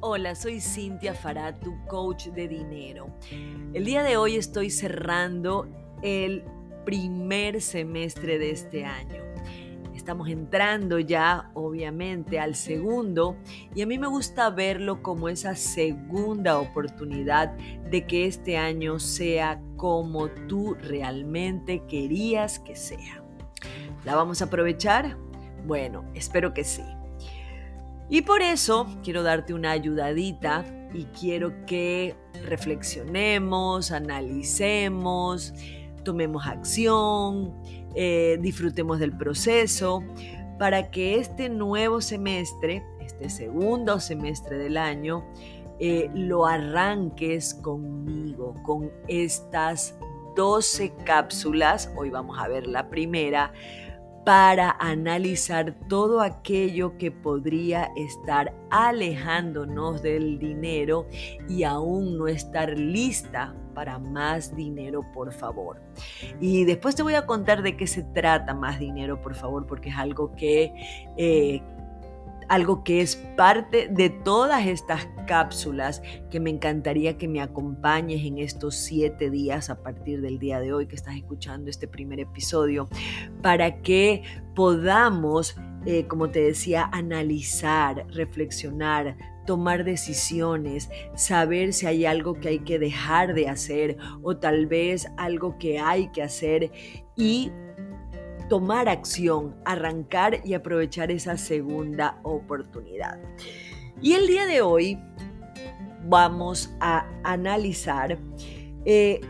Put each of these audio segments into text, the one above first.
Hola, soy Cintia Farad, tu coach de dinero. El día de hoy estoy cerrando el primer semestre de este año. Estamos entrando ya, obviamente, al segundo y a mí me gusta verlo como esa segunda oportunidad de que este año sea como tú realmente querías que sea. ¿La vamos a aprovechar? Bueno, espero que sí. Y por eso quiero darte una ayudadita y quiero que reflexionemos, analicemos, tomemos acción, eh, disfrutemos del proceso para que este nuevo semestre, este segundo semestre del año, eh, lo arranques conmigo, con estas 12 cápsulas. Hoy vamos a ver la primera para analizar todo aquello que podría estar alejándonos del dinero y aún no estar lista para más dinero, por favor. Y después te voy a contar de qué se trata más dinero, por favor, porque es algo que eh, algo que es parte de todas estas cápsulas que me encantaría que me acompañes en estos siete días a partir del día de hoy que estás escuchando este primer episodio, para que podamos, eh, como te decía, analizar, reflexionar, tomar decisiones, saber si hay algo que hay que dejar de hacer o tal vez algo que hay que hacer y tomar acción, arrancar y aprovechar esa segunda oportunidad. Y el día de hoy vamos a analizar eh,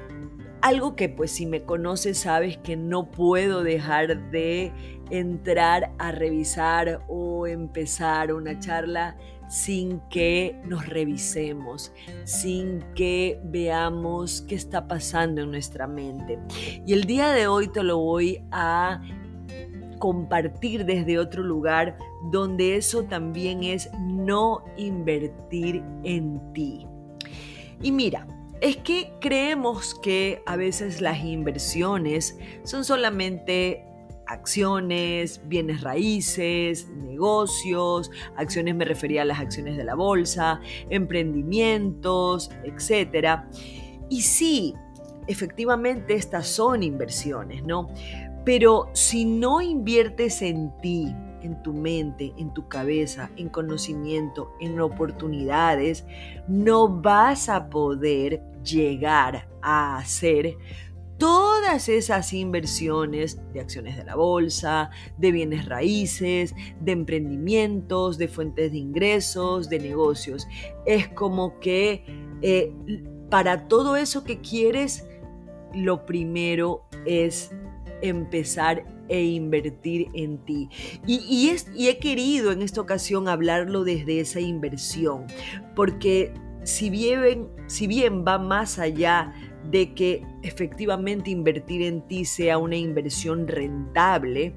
algo que pues si me conoces sabes que no puedo dejar de entrar a revisar o empezar una charla sin que nos revisemos, sin que veamos qué está pasando en nuestra mente. Y el día de hoy te lo voy a compartir desde otro lugar donde eso también es no invertir en ti. Y mira, es que creemos que a veces las inversiones son solamente acciones, bienes raíces, negocios, acciones me refería a las acciones de la bolsa, emprendimientos, etc. Y sí, efectivamente estas son inversiones, ¿no? Pero si no inviertes en ti, en tu mente, en tu cabeza, en conocimiento, en oportunidades, no vas a poder llegar a hacer esas inversiones de acciones de la bolsa, de bienes raíces, de emprendimientos, de fuentes de ingresos, de negocios. Es como que eh, para todo eso que quieres, lo primero es empezar e invertir en ti. Y, y he querido en esta ocasión hablarlo desde esa inversión, porque si bien, si bien va más allá de que efectivamente invertir en ti sea una inversión rentable,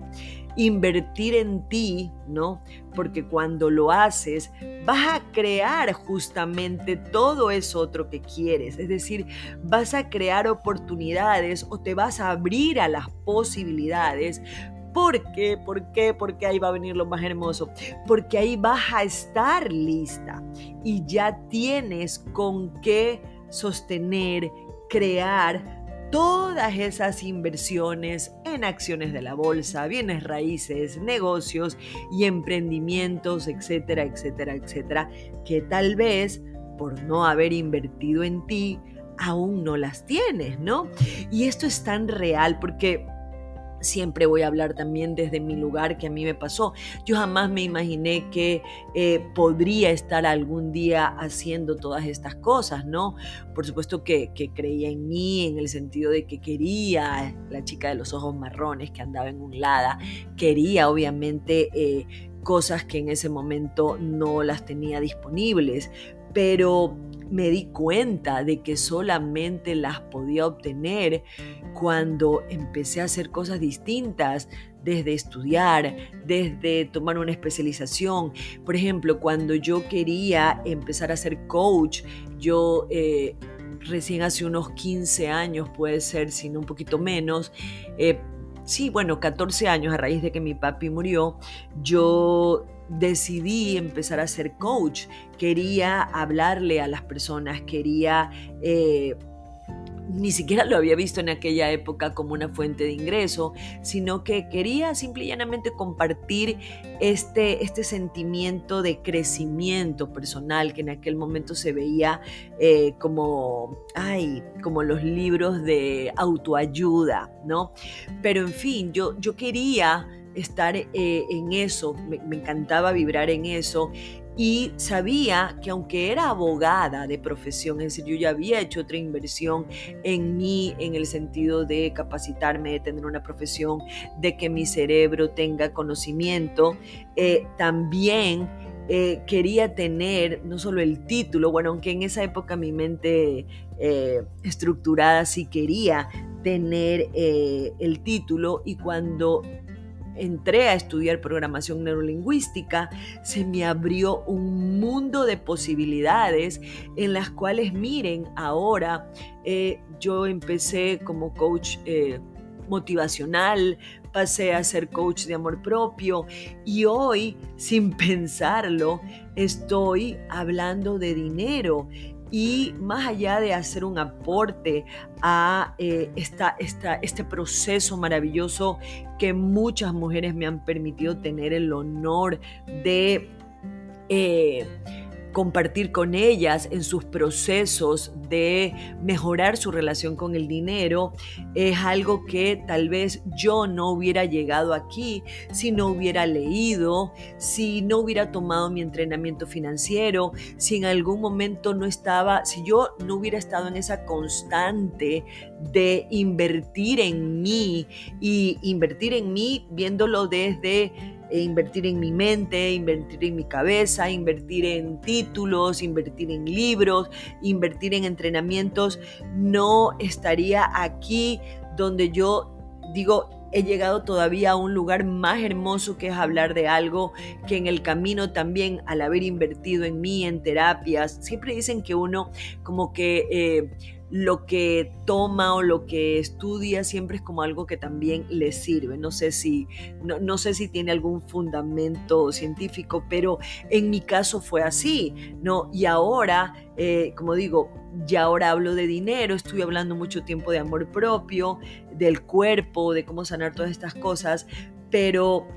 invertir en ti, ¿no? Porque cuando lo haces, vas a crear justamente todo eso otro que quieres. Es decir, vas a crear oportunidades o te vas a abrir a las posibilidades. ¿Por qué? ¿Por qué? Porque ahí va a venir lo más hermoso. Porque ahí vas a estar lista y ya tienes con qué sostener crear todas esas inversiones en acciones de la bolsa, bienes raíces, negocios y emprendimientos, etcétera, etcétera, etcétera, que tal vez por no haber invertido en ti, aún no las tienes, ¿no? Y esto es tan real porque siempre voy a hablar también desde mi lugar que a mí me pasó. Yo jamás me imaginé que eh, podría estar algún día haciendo todas estas cosas, ¿no? Por supuesto que, creía en mí en el sentido de que quería, la chica de los ojos marrones que andaba en un lada, quería obviamente eh, cosas que en ese momento no las tenía disponibles, pero me di cuenta de que solamente las podía obtener cuando empecé a hacer cosas distintas, desde estudiar, desde tomar una especialización. Por ejemplo, cuando yo quería empezar a ser coach, yo eh, recién hace unos 15 años, puede ser, sino un poquito menos, eh, sí, bueno, 14 años a raíz de que mi papi murió, yo decidí empezar a ser coach. Quería hablarle a las personas, quería... Eh, ni siquiera lo había visto en aquella época como una fuente de ingreso, sino que quería simple y llanamente compartir este, este sentimiento de crecimiento personal que en aquel momento se veía eh, como, ay, como los libros de autoayuda, ¿no? Pero en fin, yo, yo quería estar eh, en eso, me, encantaba vibrar en eso. Y sabía que aunque era abogada de profesión, es decir, yo ya había hecho otra inversión en mí en el sentido de capacitarme, de tener una profesión, de que mi cerebro tenga conocimiento, eh, también eh, quería tener no solo el título, bueno, aunque en esa época mi mente estructurada sí quería tener el título y cuando entré a estudiar programación neurolingüística, se me abrió un mundo de posibilidades en las cuales, miren, ahora eh, yo empecé como coach eh, motivacional, pasé a ser coach de amor propio y hoy, sin pensarlo, estoy hablando de dinero y más allá de hacer un aporte a eh, esta, este proceso maravilloso que muchas mujeres me han permitido tener el honor de... Eh, compartir con ellas en sus procesos de mejorar su relación con el dinero es algo que tal vez yo no hubiera llegado aquí si no hubiera leído, si no hubiera tomado mi entrenamiento financiero, si en algún momento no estaba, si yo no hubiera estado en esa constante de invertir en mí y invertir en mí viéndolo desde invertir en mi mente, invertir en mi cabeza, invertir en títulos, invertir en libros, invertir en entrenamientos, no estaría aquí donde yo digo, he llegado todavía a un lugar más hermoso que es hablar de algo que en el camino también al haber invertido en mí, en terapias, siempre dicen que uno como que... Eh, lo que toma o lo que estudia siempre es como algo que también le sirve. No sé si, no, sé si tiene algún fundamento científico, pero en mi caso fue así, ¿no? Y ahora, eh, como digo, ya ahora hablo de dinero, estoy hablando mucho tiempo de amor propio, del cuerpo, de cómo sanar todas estas cosas, pero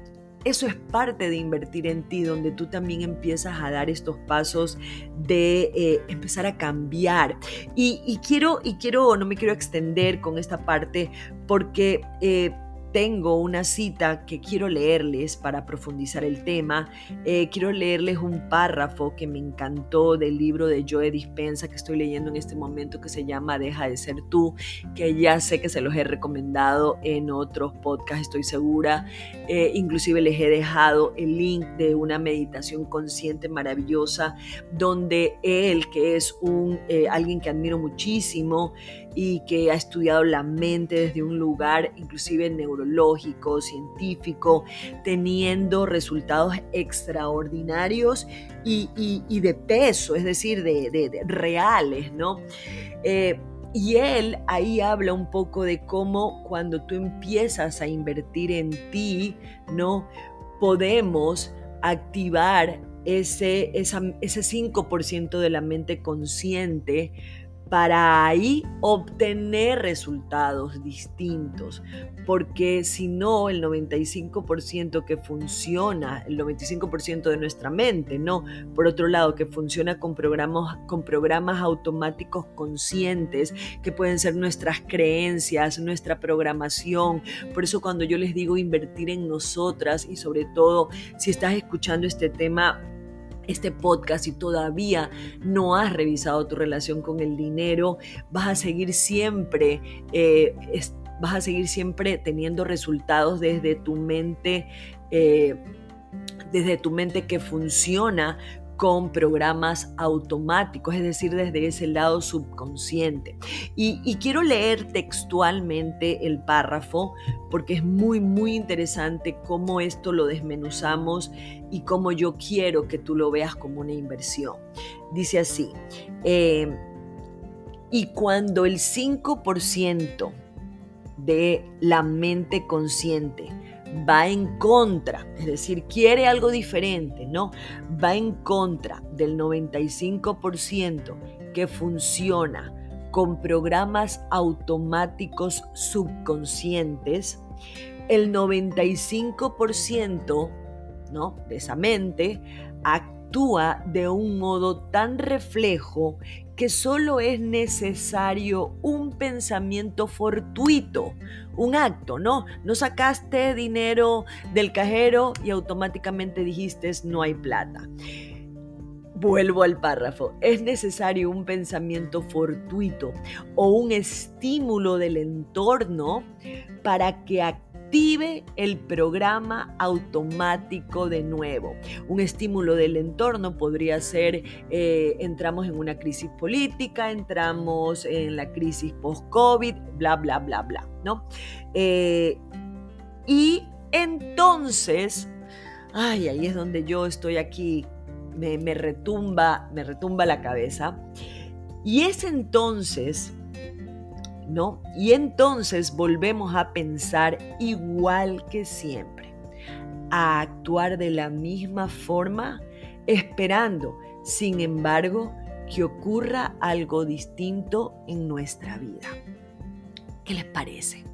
eso es parte de invertir en ti, donde tú también empiezas a dar estos pasos de eh, empezar a cambiar. Y, quiero, y quiero, no me quiero extender con esta parte porque eh, tengo una cita que quiero leerles para profundizar el tema. Eh, quiero leerles un párrafo que me encantó del libro de Joe Dispensa que estoy leyendo en este momento que se llama Deja de ser tú, que ya sé que se los he recomendado en otros podcasts, estoy segura. Eh, inclusive les he dejado el link de una meditación consciente maravillosa donde él, que es un, eh, alguien que admiro muchísimo, y que ha estudiado la mente desde un lugar inclusive neurológico, científico, teniendo resultados extraordinarios y, de peso, es decir, de, reales, ¿no? Eh, y él ahí habla un poco de cómo cuando tú empiezas a invertir en ti, ¿no? Podemos activar ese, ese 5% de la mente consciente para ahí obtener resultados distintos, porque si no, el 95% que funciona, el 95% de nuestra mente, no, por otro lado, que funciona con programas, con programas automáticos conscientes, que pueden ser nuestras creencias, nuestra programación, por eso cuando yo les digo invertir en nosotras y sobre todo si estás escuchando este tema, este podcast y todavía no has revisado tu relación con el dinero, vas a seguir siempre, eh, vas a seguir siempre teniendo resultados desde tu mente. Eh, desde tu mente que funciona con programas automáticos, es decir, desde ese lado subconsciente. Y, quiero leer textualmente el párrafo porque es muy, muy interesante cómo esto lo desmenuzamos y cómo yo quiero que tú lo veas como una inversión. Dice así, eh, y cuando el 5% de la mente consciente. Va en contra, es decir, quiere algo diferente, ¿no? Va en contra del 95% que funciona con programas automáticos subconscientes. El 95% ¿no? de esa mente actúa de un modo tan reflejo que solo es necesario un pensamiento fortuito, un acto, ¿no? No sacaste dinero del cajero y automáticamente dijiste no hay plata. Vuelvo al párrafo. Es necesario un pensamiento fortuito o un estímulo del entorno para que active el programa automático de nuevo. Un estímulo del entorno podría ser, eh, entramos en una crisis política, entramos en la crisis post-COVID, bla, bla, bla, bla, ¿no? Eh, y entonces, ay, ahí es donde yo estoy aquí, me, me retumba, me retumba la cabeza. Y es entonces Y entonces volvemos a pensar igual que siempre, a actuar de la misma forma, esperando, sin embargo, que ocurra algo distinto en nuestra vida. ¿Qué les parece?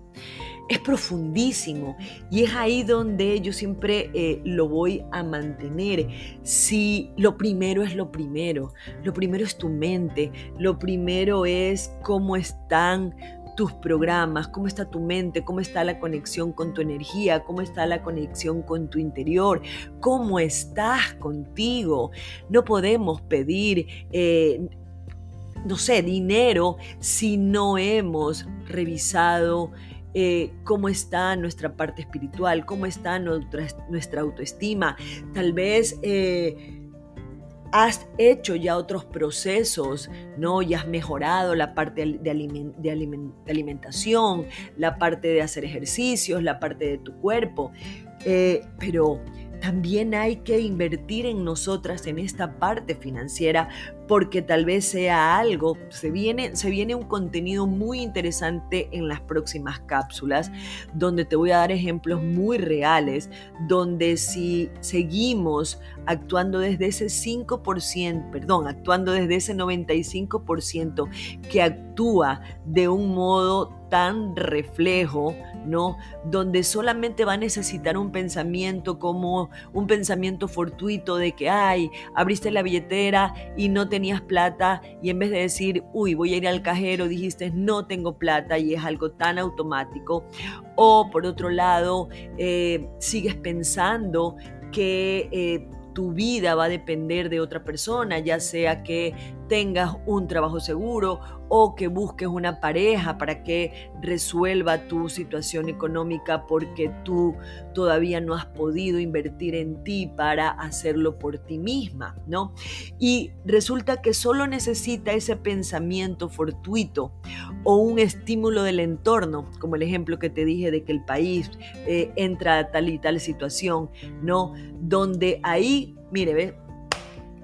Es profundísimo y es ahí donde yo siempre eh, lo voy a mantener. Si lo primero es lo primero, lo primero es tu mente, lo primero es cómo están tus programas, cómo está tu mente, cómo está la conexión con tu energía, cómo está la conexión con tu interior, cómo estás contigo. No podemos pedir... Eh, no sé, dinero si no hemos revisado eh, cómo está nuestra parte espiritual, cómo está nuestra, nuestra autoestima. Tal vez eh, has hecho ya otros procesos, ¿no? Y has mejorado la parte de, alimentación, la parte de hacer ejercicios, la parte de tu cuerpo. Eh, pero también hay que invertir en nosotras en esta parte financiera porque tal vez sea algo, se viene, se viene un contenido muy interesante en las próximas cápsulas, donde te voy a dar ejemplos muy reales, donde si seguimos actuando desde ese 5%, perdón, actuando desde ese 95% que actúa de un modo tan reflejo, ¿no? Donde solamente va a necesitar un pensamiento como un pensamiento fortuito de que, ay, abriste la billetera y no tenías plata y en vez de decir, uy, voy a ir al cajero, dijiste, no tengo plata y es algo tan automático. O por otro lado, eh, sigues pensando que... Eh, tu vida va a depender de otra persona, ya sea que tengas un trabajo seguro o que busques una pareja para que resuelva tu situación económica porque tú todavía no has podido invertir en ti para hacerlo por ti misma, ¿no? Y resulta que solo necesita ese pensamiento fortuito o un estímulo del entorno, como el ejemplo que te dije de que el país eh, entra a tal y tal situación, ¿no? Donde ahí, mire, ve,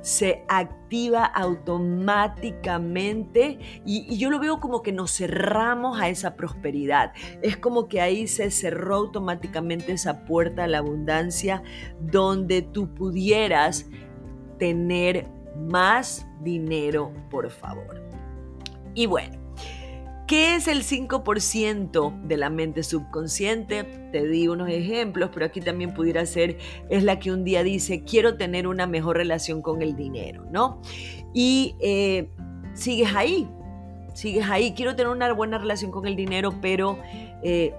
se activa automáticamente y, yo lo veo como que nos cerramos a esa prosperidad. Es como que ahí se cerró automáticamente esa puerta a la abundancia donde tú pudieras tener más dinero, por favor. Y bueno, ¿Qué es el 5% de la mente subconsciente? Te di unos ejemplos, pero aquí también pudiera ser, es la que un día dice, quiero tener una mejor relación con el dinero, ¿no? Y eh, sigues ahí, sigues ahí, quiero tener una buena relación con el dinero, pero... Eh,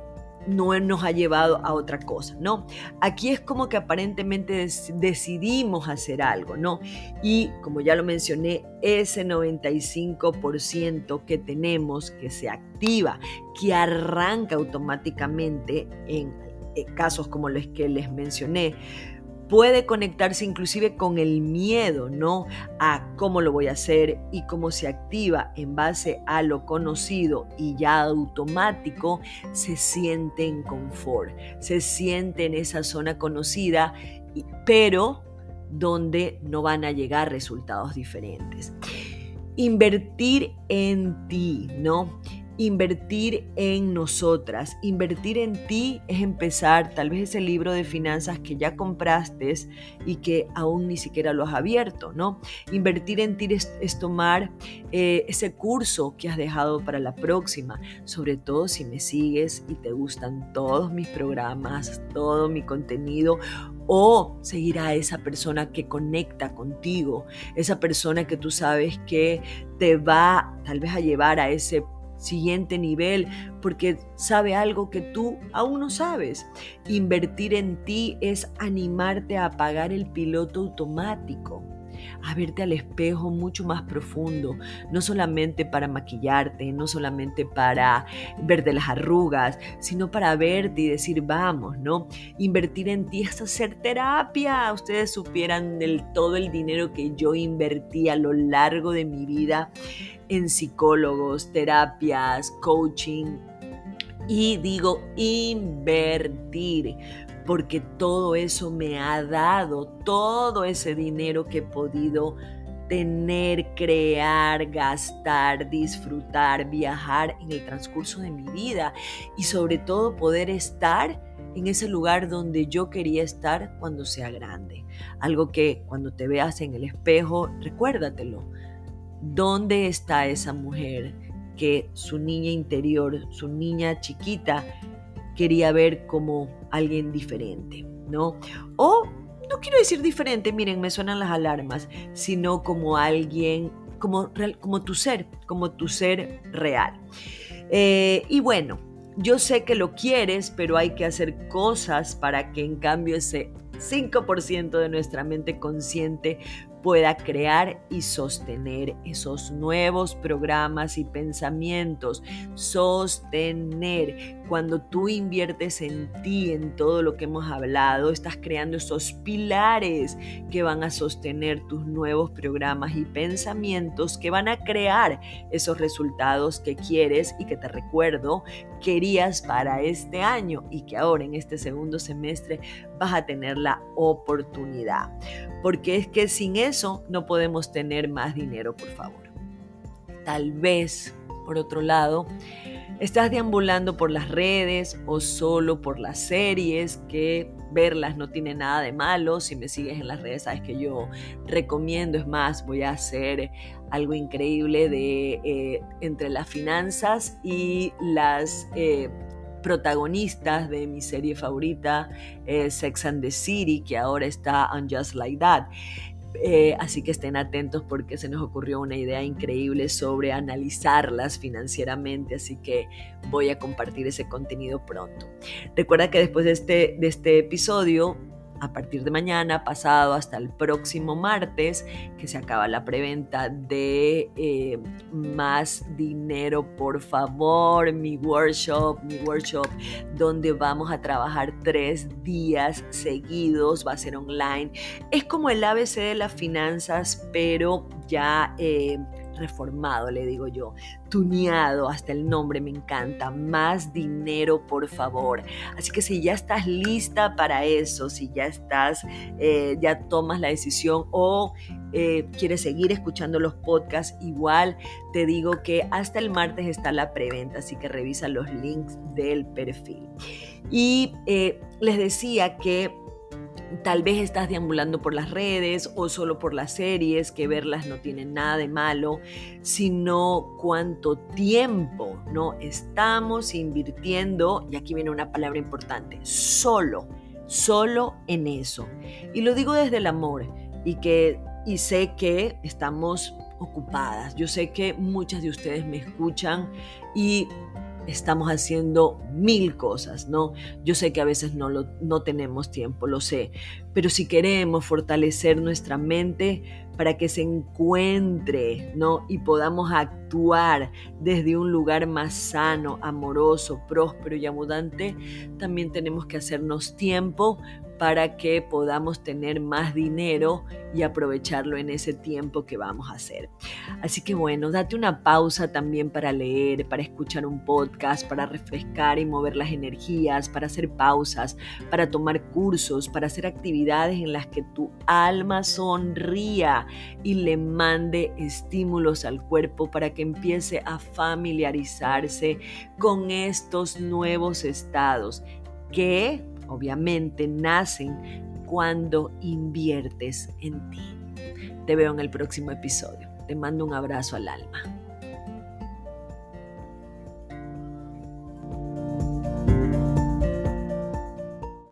no nos ha llevado a otra cosa, ¿no? Aquí es como que aparentemente decidimos hacer algo, ¿no? Y como ya lo mencioné, ese 95% que tenemos que se activa, que arranca automáticamente en eh, casos como los que les mencioné, puede conectarse inclusive con el miedo, ¿no? A cómo lo voy a hacer y cómo se activa en base a lo conocido y ya automático, se siente en confort, se siente en esa zona conocida, pero donde no van a llegar resultados diferentes. Invertir en ti, ¿no? Invertir en nosotras. Invertir en ti es empezar tal vez ese libro de finanzas que ya compraste y que aún ni siquiera lo has abierto, ¿no? Invertir en ti es, tomar eh, ese curso que has dejado para la próxima, sobre todo si me sigues y te gustan todos mis programas, todo mi contenido o seguir a esa persona que conecta contigo, esa persona que tú sabes que te va tal vez a llevar a ese siguiente nivel porque sabe algo que tú aún no sabes. Invertir en ti es animarte a apagar el piloto automático a verte al espejo mucho más profundo, no solamente para maquillarte, no solamente para verte las arrugas, sino para verte y decir, vamos, ¿no? Invertir en ti es hacer terapia. Ustedes supieran del todo el dinero que yo invertí a lo largo de mi vida en psicólogos, terapias, coaching. Y digo invertir, porque todo eso me ha dado, todo ese dinero que he podido tener, crear, gastar, disfrutar, viajar en el transcurso de mi vida y sobre todo poder estar en ese lugar donde yo quería estar cuando sea grande. Algo que cuando te veas en el espejo, recuérdatelo. ¿Dónde está esa mujer que su niña interior, su niña chiquita, quería ver como alguien diferente, ¿no? O no quiero decir diferente, miren, me suenan las alarmas, sino como alguien, como, como tu ser, como tu ser real. Eh, y bueno, yo sé que lo quieres, pero hay que hacer cosas para que en cambio ese 5% de nuestra mente consciente pueda crear y sostener esos nuevos programas y pensamientos. Sostener. Cuando tú inviertes en ti, en todo lo que hemos hablado, estás creando esos pilares que van a sostener tus nuevos programas y pensamientos que van a crear esos resultados que quieres y que te recuerdo querías para este año y que ahora en este segundo semestre vas a tener la oportunidad. Porque es que sin eso no podemos tener más dinero, por favor. Tal vez, por otro lado, estás deambulando por las redes o solo por las series que verlas no tiene nada de malo. Si me sigues en las redes, sabes que yo recomiendo. Es más, voy a hacer algo increíble de eh, entre las finanzas y las eh, protagonistas de mi serie favorita, eh, Sex and the City, que ahora está on Just Like That. Eh, así que estén atentos porque se nos ocurrió una idea increíble sobre analizarlas financieramente, así que voy a compartir ese contenido pronto. Recuerda que después de este, de este episodio a partir de mañana, pasado hasta el próximo martes, que se acaba la preventa de eh, Más Dinero, por favor, mi workshop, mi workshop, donde vamos a trabajar tres días seguidos, va a ser online. Es como el ABC de las finanzas, pero ya... Eh, reformado, le digo yo, tuneado, hasta el nombre me encanta, más dinero por favor. Así que si ya estás lista para eso, si ya estás, eh, ya tomas la decisión o eh, quieres seguir escuchando los podcasts, igual te digo que hasta el martes está la preventa, así que revisa los links del perfil. Y eh, les decía que Tal vez estás deambulando por las redes o solo por las series, que verlas no tiene nada de malo, sino cuánto tiempo no estamos invirtiendo, y aquí viene una palabra importante, solo, solo en eso. Y lo digo desde el amor y que y sé que estamos ocupadas. Yo sé que muchas de ustedes me escuchan y estamos haciendo mil cosas, ¿no? Yo sé que a veces no, lo, no tenemos tiempo, lo sé, pero si queremos fortalecer nuestra mente para que se encuentre, ¿no? Y podamos actuar desde un lugar más sano, amoroso, próspero y abundante, también tenemos que hacernos tiempo para que podamos tener más dinero y aprovecharlo en ese tiempo que vamos a hacer. Así que bueno, date una pausa también para leer, para escuchar un podcast, para refrescar y mover las energías, para hacer pausas, para tomar cursos, para hacer actividades en las que tu alma sonría y le mande estímulos al cuerpo para que empiece a familiarizarse con estos nuevos estados que obviamente nacen cuando inviertes en ti. Te veo en el próximo episodio. Te mando un abrazo al alma.